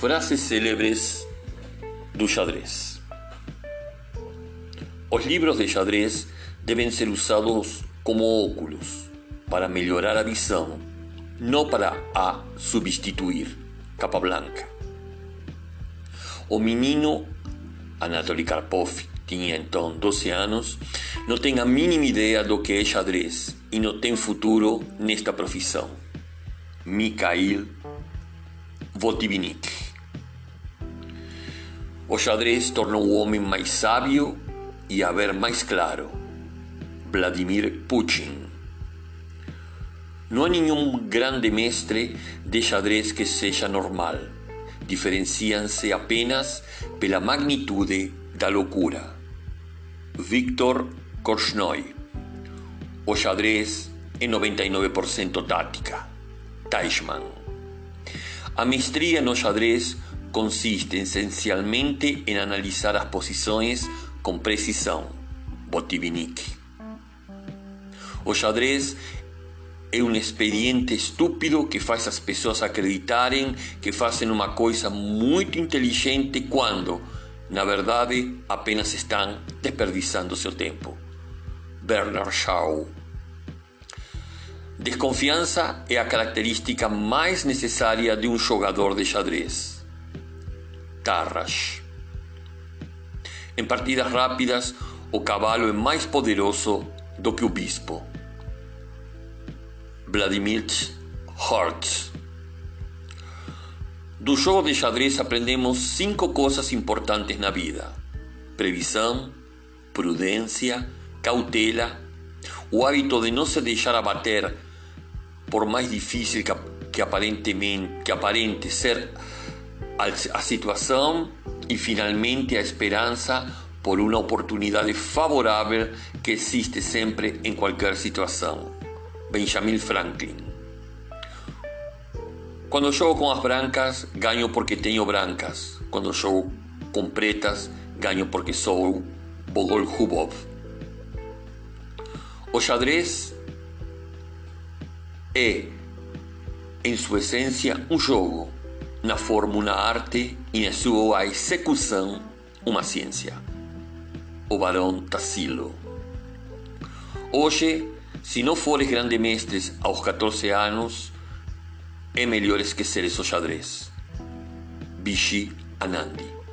Frases célebres do xadrez. Os livros de xadrez devem ser usados como óculos para melhorar a visão, não para a substituir. Capa Blanca. O menino Anatoly Karpov tinha então 12 anos, não tem a mínima ideia do que é xadrez e não tem futuro nesta profissão. Mikhail Votivnik. Xadrez tornou o homem mais sábio e a ver mais claro. Vladimir Putin. Não há nenhum grande mestre de xadrez que seja normal. Diferenciam-se apenas pela magnitude da loucura. Victor Korchnoi. O xadrez é 99% tática. Teichmann. A mestria no xadrez consiste essencialmente em analisar as posições com precisão. Botvinnik. O xadrez é um expediente estúpido que faz as pessoas acreditarem que fazem uma coisa muito inteligente quando, na verdade, apenas estão desperdiçando seu tempo. Bernard Shaw. Desconfiança é a característica mais necessária de um jogador de xadrez. Tarras. Em partidas rápidas, o cavalo é mais poderoso do que o bispo. Vladimir Hortz. Do jogo de xadrez aprendemos cinco coisas importantes na vida: previsão, prudência, cautela, o hábito de não se deixar abater por mais difícil que aparentemente que aparente ser a, situação e finalmente a esperança por uma oportunidade favorável que existe sempre em qualquer situação. Benjamin Franklin. Quando jogo com as brancas, ganho porque tenho brancas. Quando jogo com pretas, ganho porque sou Bogol Hubov. O xadrez é, em sua essência, um jogo, na forma uma arte e na sua execução uma ciência. O Barão Tassilo. Hoje, se não fores grande mestre aos 14 anos, é melhor esquecer o xadrez. Bishi Anandi.